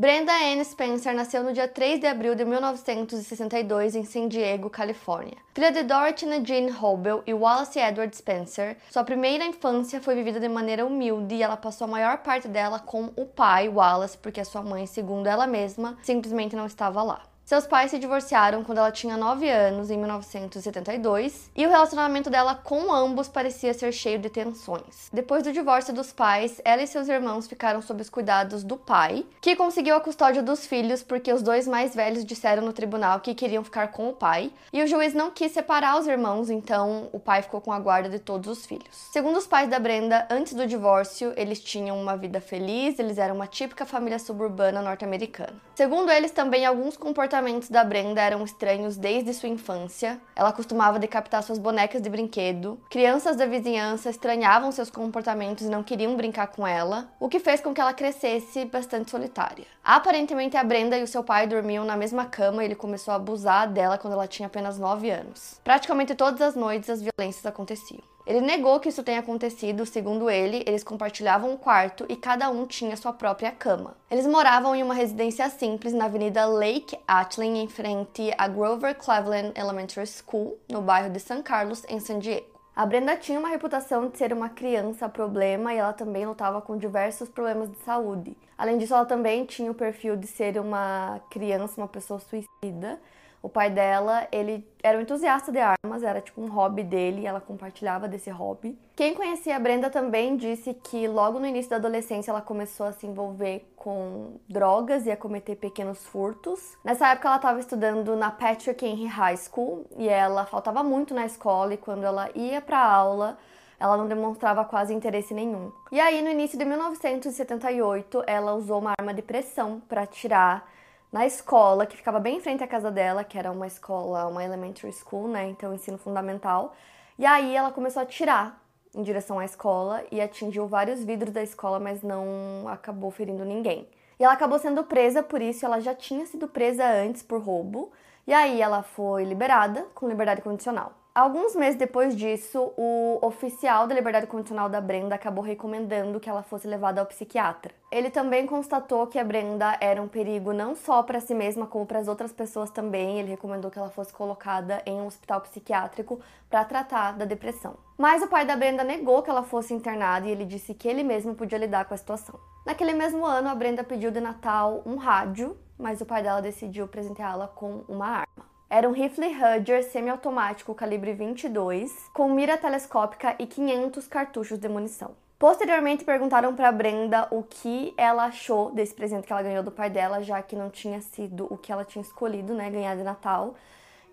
Brenda Ann Spencer nasceu no dia 3 de abril de 1962 em San Diego, Califórnia. Filha de Dorothy Jean Hobel e Wallace Edward Spencer, sua primeira infância foi vivida de maneira humilde e ela passou a maior parte dela com o pai, Wallace, porque a sua mãe, segundo ela mesma, simplesmente não estava lá. Seus pais se divorciaram quando ela tinha 9 anos, em 1972, e o relacionamento dela com ambos parecia ser cheio de tensões. Depois do divórcio dos pais, ela e seus irmãos ficaram sob os cuidados do pai, que conseguiu a custódia dos filhos porque os dois mais velhos disseram no tribunal que queriam ficar com o pai, e o juiz não quis separar os irmãos, então o pai ficou com a guarda de todos os filhos. Segundo os pais da Brenda, antes do divórcio, eles tinham uma vida feliz, eles eram uma típica família suburbana norte-americana. Segundo eles, também alguns comportamentos comportamentos da Brenda eram estranhos desde sua infância. Ela costumava decapitar suas bonecas de brinquedo. Crianças da vizinhança estranhavam seus comportamentos e não queriam brincar com ela, o que fez com que ela crescesse bastante solitária. Aparentemente, a Brenda e o seu pai dormiam na mesma cama e ele começou a abusar dela quando ela tinha apenas 9 anos. Praticamente todas as noites as violências aconteciam. Ele negou que isso tenha acontecido, segundo ele, eles compartilhavam um quarto e cada um tinha sua própria cama. Eles moravam em uma residência simples na Avenida Lake Atlin, em frente à Grover Cleveland Elementary School, no bairro de San Carlos, em San Diego. A Brenda tinha uma reputação de ser uma criança problema e ela também lutava com diversos problemas de saúde. Além disso, ela também tinha o perfil de ser uma criança, uma pessoa suicida. O pai dela, ele era um entusiasta de armas, era tipo um hobby dele, ela compartilhava desse hobby. Quem conhecia a Brenda também disse que logo no início da adolescência ela começou a se envolver com drogas e a cometer pequenos furtos. Nessa época ela estava estudando na Patrick Henry High School e ela faltava muito na escola e quando ela ia para aula, ela não demonstrava quase interesse nenhum. E aí, no início de 1978, ela usou uma arma de pressão para atirar na escola, que ficava bem em frente à casa dela, que era uma escola, uma elementary school, né? Então, ensino fundamental. E aí ela começou a tirar em direção à escola e atingiu vários vidros da escola, mas não acabou ferindo ninguém. E ela acabou sendo presa por isso, ela já tinha sido presa antes por roubo, e aí ela foi liberada com liberdade condicional. Alguns meses depois disso, o oficial da liberdade condicional da Brenda acabou recomendando que ela fosse levada ao psiquiatra. Ele também constatou que a Brenda era um perigo não só para si mesma, como para as outras pessoas também. Ele recomendou que ela fosse colocada em um hospital psiquiátrico para tratar da depressão. Mas o pai da Brenda negou que ela fosse internada e ele disse que ele mesmo podia lidar com a situação. Naquele mesmo ano, a Brenda pediu de Natal um rádio, mas o pai dela decidiu presenteá-la com uma arma. Era um rifle Hudger semiautomático calibre 22, com mira telescópica e 500 cartuchos de munição. Posteriormente perguntaram para Brenda o que ela achou desse presente que ela ganhou do pai dela, já que não tinha sido o que ela tinha escolhido, né, ganhar de Natal.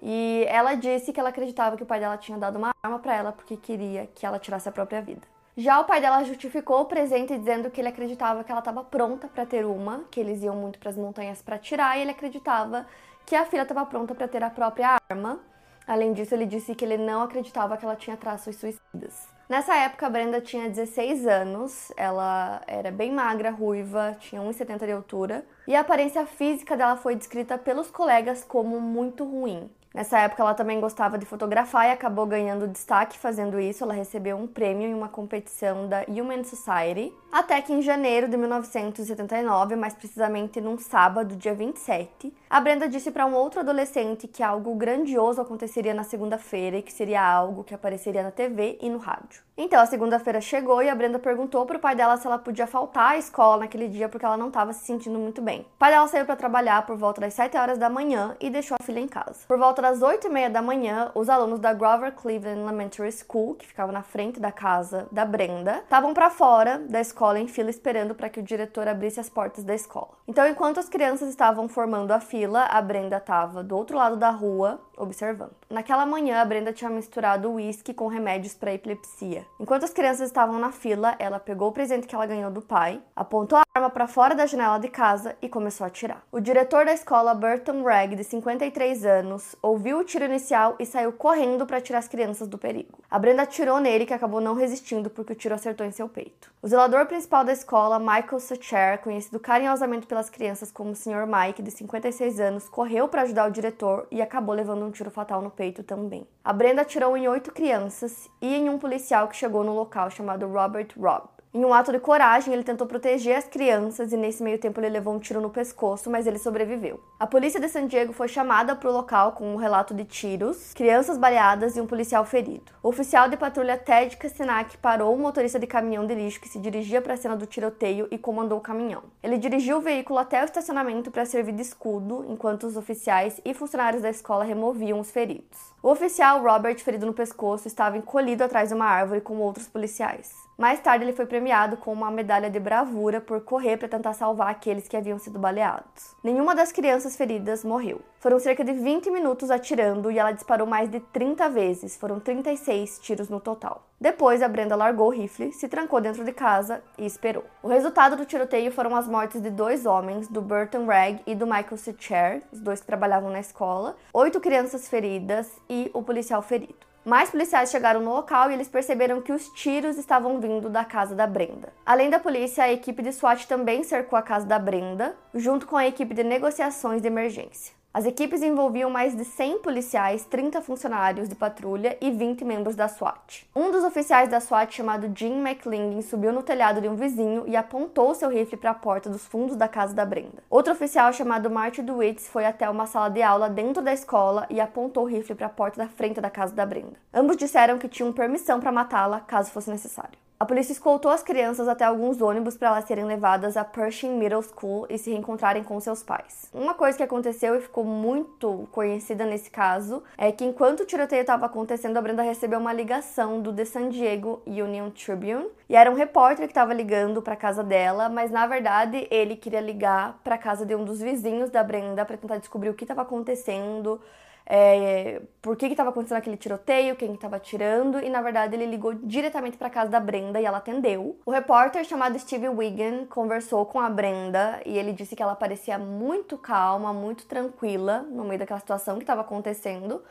E ela disse que ela acreditava que o pai dela tinha dado uma arma para ela porque queria que ela tirasse a própria vida. Já o pai dela justificou o presente dizendo que ele acreditava que ela estava pronta para ter uma, que eles iam muito para as montanhas para tirar, e ele acreditava que a filha estava pronta para ter a própria arma. Além disso, ele disse que ele não acreditava que ela tinha traços suicidas. Nessa época, a Brenda tinha 16 anos, ela era bem magra, ruiva, tinha 1,70 de altura, e a aparência física dela foi descrita pelos colegas como muito ruim. Nessa época, ela também gostava de fotografar e acabou ganhando destaque fazendo isso. Ela recebeu um prêmio em uma competição da Human Society. Até que em janeiro de 1979, mais precisamente num sábado, dia 27, a Brenda disse para um outro adolescente que algo grandioso aconteceria na segunda-feira e que seria algo que apareceria na TV e no rádio. Então a segunda-feira chegou e a Brenda perguntou pro pai dela se ela podia faltar à escola naquele dia porque ela não estava se sentindo muito bem. O pai dela saiu para trabalhar por volta das 7 horas da manhã e deixou a filha em casa. Por volta das 8 e meia da manhã, os alunos da Grover Cleveland Elementary School, que ficava na frente da casa da Brenda, estavam para fora da escola em fila esperando para que o diretor abrisse as portas da escola. Então, enquanto as crianças estavam formando a fila, a Brenda estava do outro lado da rua observando. Naquela manhã, a Brenda tinha misturado uísque com remédios para epilepsia. Enquanto as crianças estavam na fila, ela pegou o presente que ela ganhou do pai, apontou a arma para fora da janela de casa e começou a atirar. O diretor da escola, Burton Ragg, de 53 anos, ouviu o tiro inicial e saiu correndo para tirar as crianças do perigo. A Brenda atirou nele, que acabou não resistindo porque o tiro acertou em seu peito. O zelador principal da escola, Michael Sucher, conhecido carinhosamente pelas crianças como Sr. Mike, de 56 anos, correu para ajudar o diretor e acabou levando um tiro fatal no peito também. A Brenda atirou em oito crianças e em um policial que chegou no local chamado Robert Robb. Em um ato de coragem, ele tentou proteger as crianças e nesse meio tempo ele levou um tiro no pescoço, mas ele sobreviveu. A polícia de San Diego foi chamada para o local com um relato de tiros, crianças baleadas e um policial ferido. O oficial de patrulha Ted Kastanak parou o motorista de caminhão de lixo que se dirigia para a cena do tiroteio e comandou o caminhão. Ele dirigiu o veículo até o estacionamento para servir de escudo, enquanto os oficiais e funcionários da escola removiam os feridos. O oficial Robert, ferido no pescoço, estava encolhido atrás de uma árvore com outros policiais. Mais tarde, ele foi premiado com uma medalha de bravura por correr para tentar salvar aqueles que haviam sido baleados. Nenhuma das crianças feridas morreu. Foram cerca de 20 minutos atirando e ela disparou mais de 30 vezes, foram 36 tiros no total. Depois, a Brenda largou o rifle, se trancou dentro de casa e esperou. O resultado do tiroteio foram as mortes de dois homens, do Burton Ragg e do Michael Sucher, os dois que trabalhavam na escola, oito crianças feridas e o policial ferido. Mais policiais chegaram no local e eles perceberam que os tiros estavam vindo da casa da Brenda. Além da polícia, a equipe de SWAT também cercou a casa da Brenda, junto com a equipe de negociações de emergência. As equipes envolviam mais de 100 policiais, 30 funcionários de patrulha e 20 membros da SWAT. Um dos oficiais da SWAT, chamado Jim McLingen, subiu no telhado de um vizinho e apontou seu rifle para a porta dos fundos da casa da Brenda. Outro oficial, chamado Marty DeWitts, foi até uma sala de aula dentro da escola e apontou o rifle para a porta da frente da casa da Brenda. Ambos disseram que tinham permissão para matá-la caso fosse necessário. A polícia escoltou as crianças até alguns ônibus para elas serem levadas a Pershing Middle School e se reencontrarem com seus pais. Uma coisa que aconteceu e ficou muito conhecida nesse caso é que enquanto o tiroteio estava acontecendo, a Brenda recebeu uma ligação do The San Diego Union Tribune e era um repórter que estava ligando para casa dela, mas na verdade ele queria ligar para casa de um dos vizinhos da Brenda para tentar descobrir o que estava acontecendo é, por que estava acontecendo aquele tiroteio, quem estava tirando, e na verdade ele ligou diretamente para casa da Brenda e ela atendeu. O repórter chamado Steve Wigan conversou com a Brenda e ele disse que ela parecia muito calma, muito tranquila no meio daquela situação que estava acontecendo.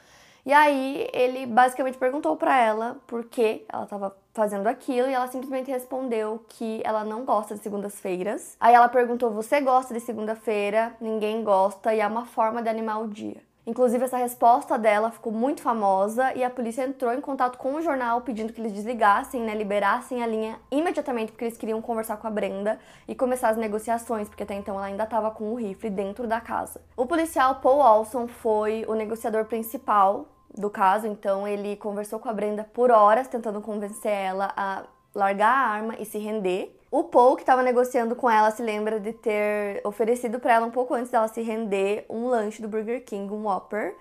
E aí ele basicamente perguntou para ela por que ela estava fazendo aquilo e ela simplesmente respondeu que ela não gosta de segundas-feiras. Aí ela perguntou: "Você gosta de segunda-feira? Ninguém gosta e é uma forma de animar o dia". Inclusive, essa resposta dela ficou muito famosa e a polícia entrou em contato com o jornal pedindo que eles desligassem, né, liberassem a linha imediatamente porque eles queriam conversar com a Brenda e começar as negociações, porque até então ela ainda estava com o rifle dentro da casa. O policial Paul Olson foi o negociador principal do caso, então ele conversou com a Brenda por horas tentando convencer ela a largar a arma e se render. O Paul, que estava negociando com ela, se lembra de ter oferecido para ela um pouco antes dela se render um lanche do Burger King, um Whopper.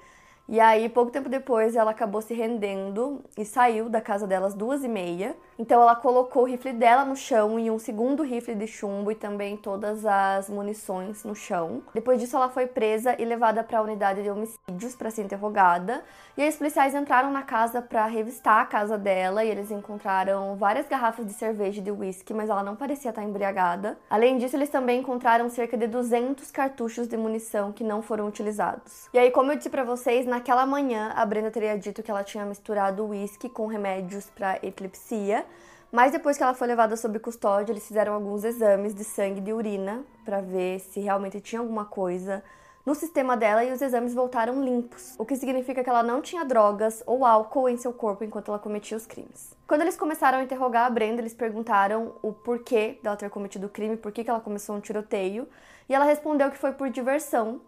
E aí, pouco tempo depois, ela acabou se rendendo e saiu da casa dela às duas e meia. Então, ela colocou o rifle dela no chão e um segundo rifle de chumbo e também todas as munições no chão. Depois disso, ela foi presa e levada para a unidade de homicídios para ser interrogada. E aí, os policiais entraram na casa para revistar a casa dela e eles encontraram várias garrafas de cerveja e de whisky, mas ela não parecia estar embriagada. Além disso, eles também encontraram cerca de 200 cartuchos de munição que não foram utilizados. E aí, como eu disse para vocês, naquela manhã a Brenda teria dito que ela tinha misturado whisky com remédios para epilepsia. Mas depois que ela foi levada sob custódia, eles fizeram alguns exames de sangue e de urina para ver se realmente tinha alguma coisa no sistema dela e os exames voltaram limpos, o que significa que ela não tinha drogas ou álcool em seu corpo enquanto ela cometia os crimes. Quando eles começaram a interrogar a Brenda, eles perguntaram o porquê dela ter cometido o crime, por que ela começou um tiroteio, e ela respondeu que foi por diversão,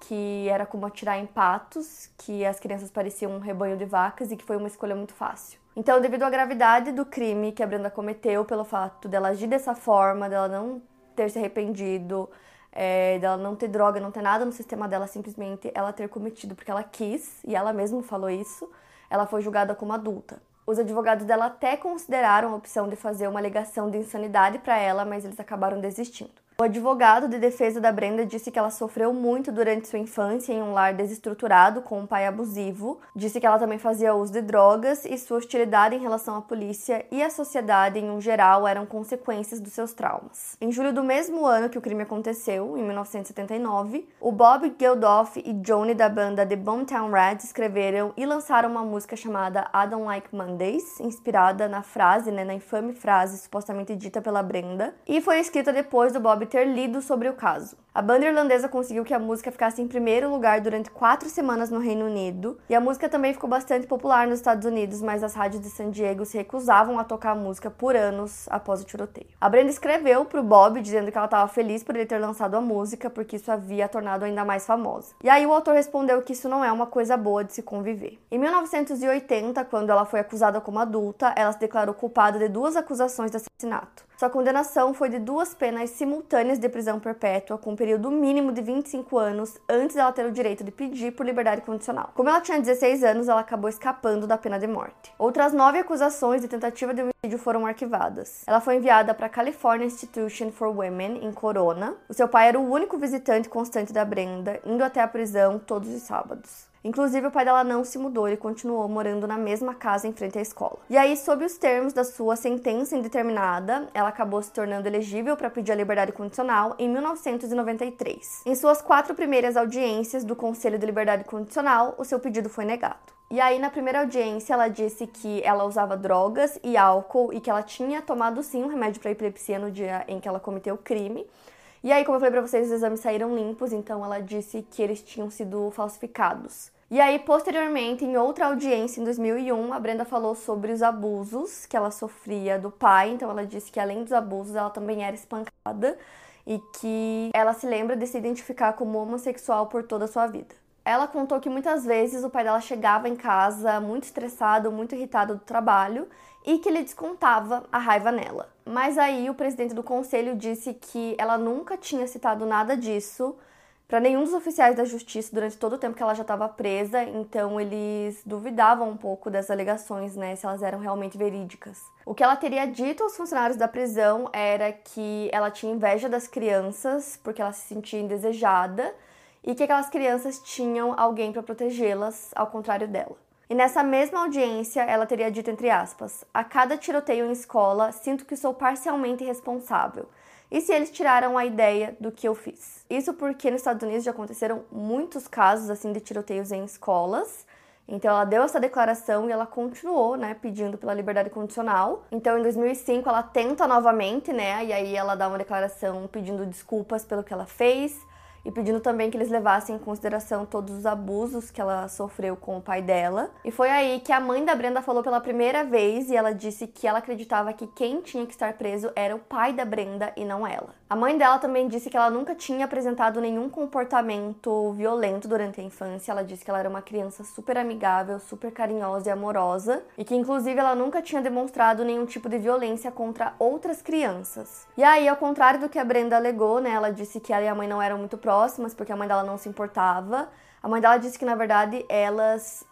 que era como atirar em patos, que as crianças pareciam um rebanho de vacas e que foi uma escolha muito fácil. Então, devido à gravidade do crime que a Brenda cometeu, pelo fato dela agir dessa forma, dela não ter se arrependido, é, dela não ter droga, não ter nada no sistema dela, simplesmente ela ter cometido porque ela quis, e ela mesma falou isso, ela foi julgada como adulta. Os advogados dela até consideraram a opção de fazer uma alegação de insanidade para ela, mas eles acabaram desistindo. O advogado de defesa da Brenda disse que ela sofreu muito durante sua infância em um lar desestruturado com um pai abusivo. Disse que ela também fazia uso de drogas e sua hostilidade em relação à polícia e à sociedade em um geral eram consequências dos seus traumas. Em julho do mesmo ano que o crime aconteceu, em 1979, o Bob Geldof e Johnny da banda The Boomtown Rats escreveram e lançaram uma música chamada I Don't Like Mondays, inspirada na frase, né, na infame frase supostamente dita pela Brenda, e foi escrita depois do Bob ter lido sobre o caso. A banda irlandesa conseguiu que a música ficasse em primeiro lugar durante quatro semanas no Reino Unido, e a música também ficou bastante popular nos Estados Unidos, mas as rádios de San Diego se recusavam a tocar a música por anos após o tiroteio. A Brenda escreveu para o Bob dizendo que ela estava feliz por ele ter lançado a música, porque isso havia tornado ainda mais famosa. E aí o autor respondeu que isso não é uma coisa boa de se conviver. Em 1980, quando ela foi acusada como adulta, ela se declarou culpada de duas acusações de assassinato. Sua condenação foi de duas penas simultâneas de prisão perpétua, com período mínimo de 25 anos, antes dela ter o direito de pedir por liberdade condicional. Como ela tinha 16 anos, ela acabou escapando da pena de morte. Outras nove acusações de tentativa de homicídio foram arquivadas. Ela foi enviada para a California Institution for Women, em Corona. O seu pai era o único visitante constante da Brenda, indo até a prisão todos os sábados. Inclusive, o pai dela não se mudou, ele continuou morando na mesma casa em frente à escola. E aí, sob os termos da sua sentença indeterminada, ela acabou se tornando elegível para pedir a liberdade condicional em 1993. Em suas quatro primeiras audiências do Conselho de Liberdade Condicional, o seu pedido foi negado. E aí, na primeira audiência, ela disse que ela usava drogas e álcool e que ela tinha tomado sim um remédio para epilepsia no dia em que ela cometeu o crime. E aí, como eu falei pra vocês, os exames saíram limpos, então ela disse que eles tinham sido falsificados. E aí, posteriormente, em outra audiência em 2001, a Brenda falou sobre os abusos que ela sofria do pai. Então, ela disse que além dos abusos, ela também era espancada e que ela se lembra de se identificar como homossexual por toda a sua vida. Ela contou que muitas vezes o pai dela chegava em casa muito estressado, muito irritado do trabalho e que ele descontava a raiva nela. Mas aí o presidente do conselho disse que ela nunca tinha citado nada disso para nenhum dos oficiais da justiça durante todo o tempo que ela já estava presa, então eles duvidavam um pouco das alegações, né, se elas eram realmente verídicas. O que ela teria dito aos funcionários da prisão era que ela tinha inveja das crianças porque ela se sentia indesejada e que aquelas crianças tinham alguém para protegê-las, ao contrário dela. E nessa mesma audiência, ela teria dito entre aspas: "A cada tiroteio em escola, sinto que sou parcialmente responsável. E se eles tiraram a ideia do que eu fiz?" Isso porque nos Estados Unidos já aconteceram muitos casos assim de tiroteios em escolas. Então ela deu essa declaração e ela continuou, né, pedindo pela liberdade condicional. Então em 2005 ela tenta novamente, né, e aí ela dá uma declaração pedindo desculpas pelo que ela fez e pedindo também que eles levassem em consideração todos os abusos que ela sofreu com o pai dela. E foi aí que a mãe da Brenda falou pela primeira vez e ela disse que ela acreditava que quem tinha que estar preso era o pai da Brenda e não ela. A mãe dela também disse que ela nunca tinha apresentado nenhum comportamento violento durante a infância. Ela disse que ela era uma criança super amigável, super carinhosa e amorosa e que inclusive ela nunca tinha demonstrado nenhum tipo de violência contra outras crianças. E aí, ao contrário do que a Brenda alegou, né, ela disse que ela e a mãe não eram muito porque a mãe dela não se importava. A mãe dela disse que na verdade elas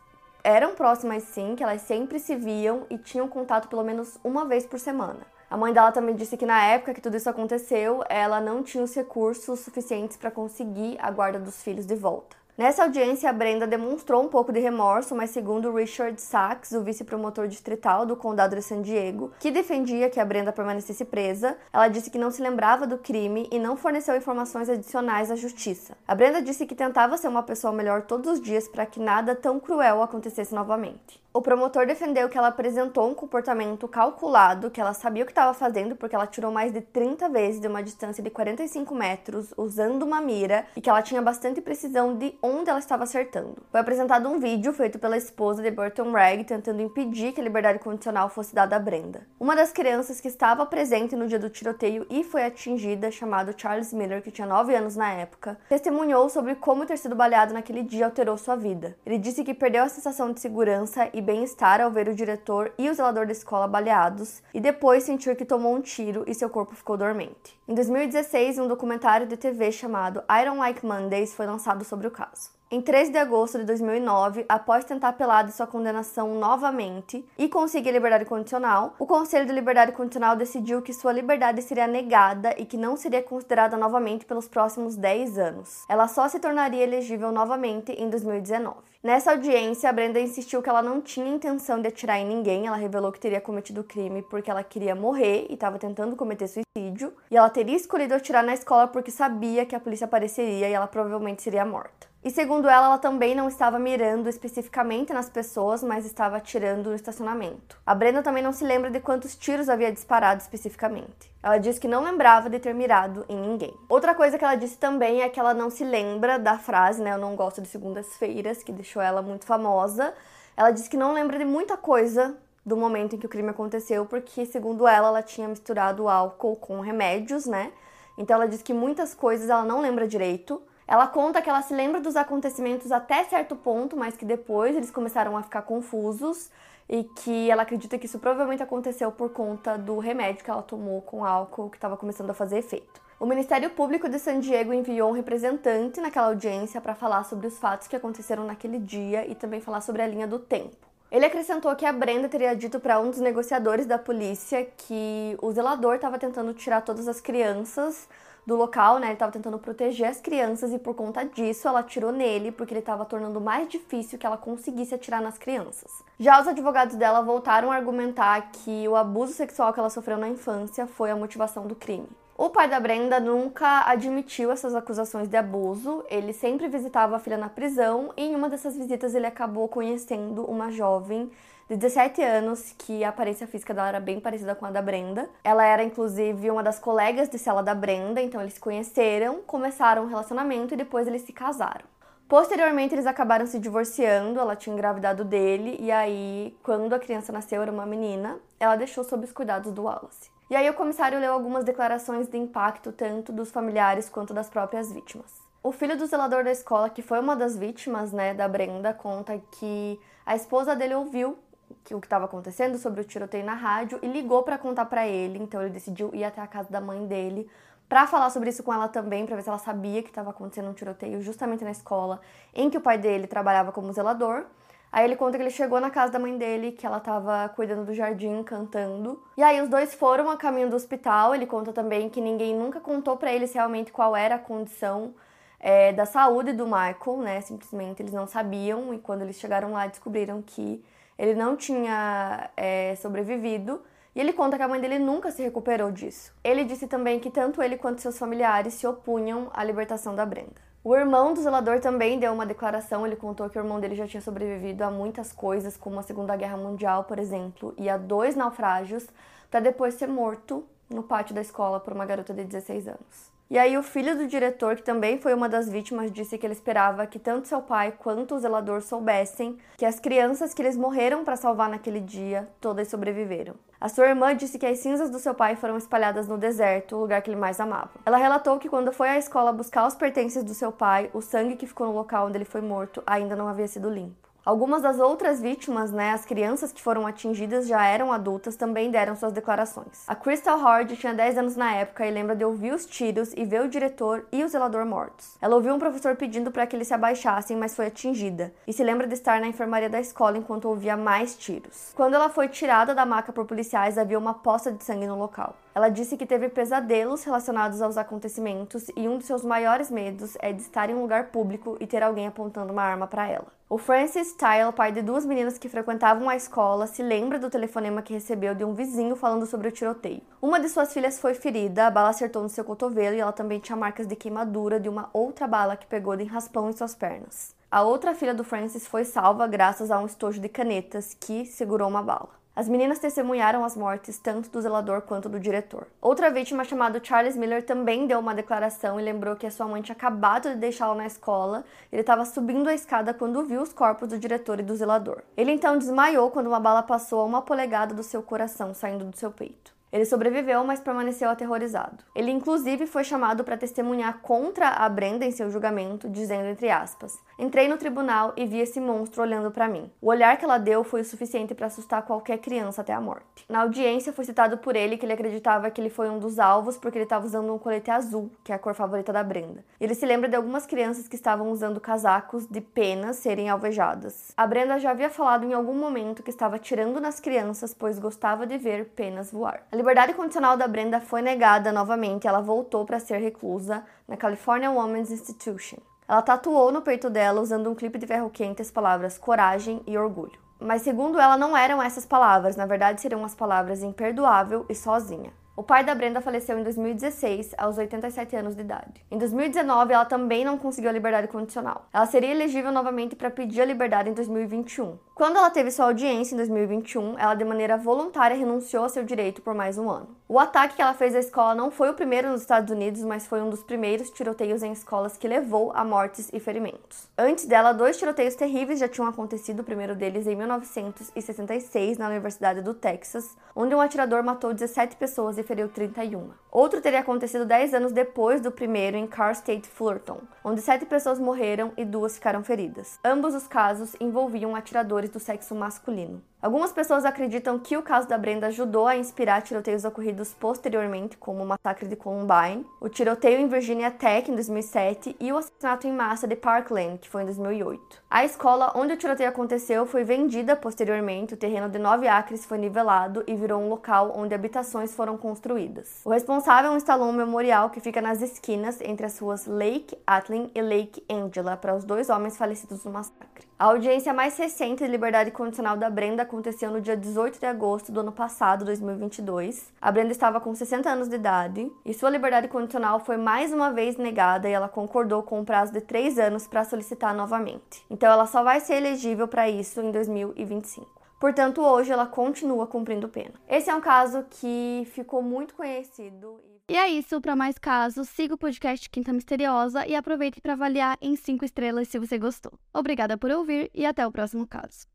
eram próximas sim, que elas sempre se viam e tinham contato pelo menos uma vez por semana. A mãe dela também disse que na época que tudo isso aconteceu, ela não tinha os recursos suficientes para conseguir a guarda dos filhos de volta. Nessa audiência, a Brenda demonstrou um pouco de remorso, mas segundo Richard Sachs, o vice-promotor distrital do condado de San Diego, que defendia que a Brenda permanecesse presa, ela disse que não se lembrava do crime e não forneceu informações adicionais à justiça. A Brenda disse que tentava ser uma pessoa melhor todos os dias para que nada tão cruel acontecesse novamente. O promotor defendeu que ela apresentou um comportamento calculado, que ela sabia o que estava fazendo porque ela tirou mais de 30 vezes de uma distância de 45 metros usando uma mira e que ela tinha bastante precisão de onde ela estava acertando. Foi apresentado um vídeo feito pela esposa de Burton Ragg tentando impedir que a liberdade condicional fosse dada a Brenda. Uma das crianças que estava presente no dia do tiroteio e foi atingida, chamado Charles Miller, que tinha 9 anos na época, testemunhou sobre como ter sido baleado naquele dia alterou sua vida. Ele disse que perdeu a sensação de segurança e bem-estar ao ver o diretor e o zelador da escola baleados e depois sentiu que tomou um tiro e seu corpo ficou dormente. Em 2016, um documentário de TV chamado I Don't Like Mondays foi lançado sobre o caso. Em 3 de agosto de 2009, após tentar apelar de sua condenação novamente e conseguir liberdade condicional, o Conselho de Liberdade Condicional decidiu que sua liberdade seria negada e que não seria considerada novamente pelos próximos 10 anos. Ela só se tornaria elegível novamente em 2019. Nessa audiência, a Brenda insistiu que ela não tinha intenção de atirar em ninguém, ela revelou que teria cometido o crime porque ela queria morrer e estava tentando cometer suicídio, e ela teria escolhido atirar na escola porque sabia que a polícia apareceria e ela provavelmente seria morta. E segundo ela, ela também não estava mirando especificamente nas pessoas, mas estava atirando no estacionamento. A Brenda também não se lembra de quantos tiros havia disparado especificamente. Ela disse que não lembrava de ter mirado em ninguém. Outra coisa que ela disse também é que ela não se lembra da frase, né? Eu não gosto de segundas-feiras, que deixou ela muito famosa. Ela disse que não lembra de muita coisa do momento em que o crime aconteceu, porque, segundo ela, ela tinha misturado álcool com remédios, né? Então ela disse que muitas coisas ela não lembra direito. Ela conta que ela se lembra dos acontecimentos até certo ponto, mas que depois eles começaram a ficar confusos e que ela acredita que isso provavelmente aconteceu por conta do remédio que ela tomou com álcool que estava começando a fazer efeito. O Ministério Público de San Diego enviou um representante naquela audiência para falar sobre os fatos que aconteceram naquele dia e também falar sobre a linha do tempo. Ele acrescentou que a Brenda teria dito para um dos negociadores da polícia que o zelador estava tentando tirar todas as crianças do local, né? Ele estava tentando proteger as crianças e por conta disso ela atirou nele porque ele estava tornando mais difícil que ela conseguisse atirar nas crianças. Já os advogados dela voltaram a argumentar que o abuso sexual que ela sofreu na infância foi a motivação do crime. O pai da Brenda nunca admitiu essas acusações de abuso, ele sempre visitava a filha na prisão e em uma dessas visitas ele acabou conhecendo uma jovem de 17 anos, que a aparência física dela era bem parecida com a da Brenda. Ela era, inclusive, uma das colegas de cela da Brenda, então eles se conheceram, começaram um relacionamento e depois eles se casaram. Posteriormente, eles acabaram se divorciando, ela tinha engravidado dele, e aí, quando a criança nasceu, era uma menina, ela deixou sob os cuidados do Wallace. E aí, o comissário leu algumas declarações de impacto, tanto dos familiares quanto das próprias vítimas. O filho do zelador da escola, que foi uma das vítimas, né, da Brenda, conta que a esposa dele ouviu que o que estava acontecendo sobre o tiroteio na rádio e ligou para contar para ele. Então ele decidiu ir até a casa da mãe dele para falar sobre isso com ela também, para ver se ela sabia que estava acontecendo um tiroteio justamente na escola em que o pai dele trabalhava como zelador. Aí ele conta que ele chegou na casa da mãe dele, que ela estava cuidando do jardim, cantando. E aí os dois foram a caminho do hospital. Ele conta também que ninguém nunca contou para eles realmente qual era a condição é, da saúde do Michael, né? Simplesmente eles não sabiam e quando eles chegaram lá descobriram que ele não tinha é, sobrevivido e ele conta que a mãe dele nunca se recuperou disso. Ele disse também que tanto ele quanto seus familiares se opunham à libertação da Brenda. O irmão do zelador também deu uma declaração. Ele contou que o irmão dele já tinha sobrevivido a muitas coisas, como a Segunda Guerra Mundial, por exemplo, e a dois naufrágios, para depois ser morto no pátio da escola por uma garota de 16 anos. E aí o filho do diretor, que também foi uma das vítimas, disse que ele esperava que tanto seu pai quanto o zelador soubessem que as crianças que eles morreram para salvar naquele dia, todas sobreviveram. A sua irmã disse que as cinzas do seu pai foram espalhadas no deserto, o lugar que ele mais amava. Ela relatou que quando foi à escola buscar os pertences do seu pai, o sangue que ficou no local onde ele foi morto ainda não havia sido limpo. Algumas das outras vítimas, né, as crianças que foram atingidas já eram adultas, também deram suas declarações. A Crystal Hard tinha 10 anos na época e lembra de ouvir os tiros e ver o diretor e o zelador mortos. Ela ouviu um professor pedindo para que eles se abaixassem, mas foi atingida. E se lembra de estar na enfermaria da escola enquanto ouvia mais tiros. Quando ela foi tirada da maca por policiais, havia uma poça de sangue no local. Ela disse que teve pesadelos relacionados aos acontecimentos e um de seus maiores medos é de estar em um lugar público e ter alguém apontando uma arma para ela. O Francis Tyle, pai de duas meninas que frequentavam a escola, se lembra do telefonema que recebeu de um vizinho falando sobre o tiroteio. Uma de suas filhas foi ferida, a bala acertou no seu cotovelo e ela também tinha marcas de queimadura de uma outra bala que pegou de raspão em suas pernas. A outra filha do Francis foi salva graças a um estojo de canetas que segurou uma bala. As meninas testemunharam as mortes tanto do zelador quanto do diretor. Outra vítima, chamada Charles Miller, também deu uma declaração e lembrou que a sua mãe tinha acabado de deixá-lo na escola. Ele estava subindo a escada quando viu os corpos do diretor e do zelador. Ele então desmaiou quando uma bala passou a uma polegada do seu coração, saindo do seu peito. Ele sobreviveu, mas permaneceu aterrorizado. Ele inclusive foi chamado para testemunhar contra a Brenda em seu julgamento, dizendo entre aspas: "Entrei no tribunal e vi esse monstro olhando para mim. O olhar que ela deu foi o suficiente para assustar qualquer criança até a morte." Na audiência foi citado por ele que ele acreditava que ele foi um dos alvos porque ele estava usando um colete azul, que é a cor favorita da Brenda. Ele se lembra de algumas crianças que estavam usando casacos de penas serem alvejadas. A Brenda já havia falado em algum momento que estava tirando nas crianças, pois gostava de ver penas voar. A liberdade condicional da Brenda foi negada novamente, ela voltou para ser reclusa na California Women's Institution. Ela tatuou no peito dela, usando um clipe de ferro quente, as palavras coragem e orgulho. Mas segundo ela, não eram essas palavras, na verdade seriam as palavras imperdoável e sozinha. O pai da Brenda faleceu em 2016, aos 87 anos de idade. Em 2019, ela também não conseguiu a liberdade condicional. Ela seria elegível novamente para pedir a liberdade em 2021. Quando ela teve sua audiência em 2021, ela de maneira voluntária renunciou a seu direito por mais um ano. O ataque que ela fez à escola não foi o primeiro nos Estados Unidos, mas foi um dos primeiros tiroteios em escolas que levou a mortes e ferimentos. Antes dela, dois tiroteios terríveis já tinham acontecido, o primeiro deles em 1966 na Universidade do Texas, onde um atirador matou 17 pessoas e feriu 31. Outro teria acontecido 10 anos depois do primeiro em Car State Fullerton, onde sete pessoas morreram e duas ficaram feridas. Ambos os casos envolviam atiradores do sexo masculino. Algumas pessoas acreditam que o caso da Brenda ajudou a inspirar tiroteios ocorridos posteriormente, como o massacre de Columbine, o tiroteio em Virginia Tech em 2007 e o assassinato em massa de Parkland, que foi em 2008. A escola onde o tiroteio aconteceu foi vendida posteriormente, o terreno de 9 acres foi nivelado e virou um local onde habitações foram construídas. O responsável instalou um memorial que fica nas esquinas entre as ruas Lake Atlin e Lake Angela para os dois homens falecidos no massacre. A audiência mais recente de liberdade condicional da Brenda aconteceu no dia 18 de agosto do ano passado, 2022. A Brenda estava com 60 anos de idade e sua liberdade condicional foi mais uma vez negada e ela concordou com um prazo de 3 anos para solicitar novamente. Então ela só vai ser elegível para isso em 2025. Portanto, hoje ela continua cumprindo pena. Esse é um caso que ficou muito conhecido. E é isso, para mais casos, siga o podcast Quinta Misteriosa e aproveite para avaliar em 5 estrelas se você gostou. Obrigada por ouvir e até o próximo caso.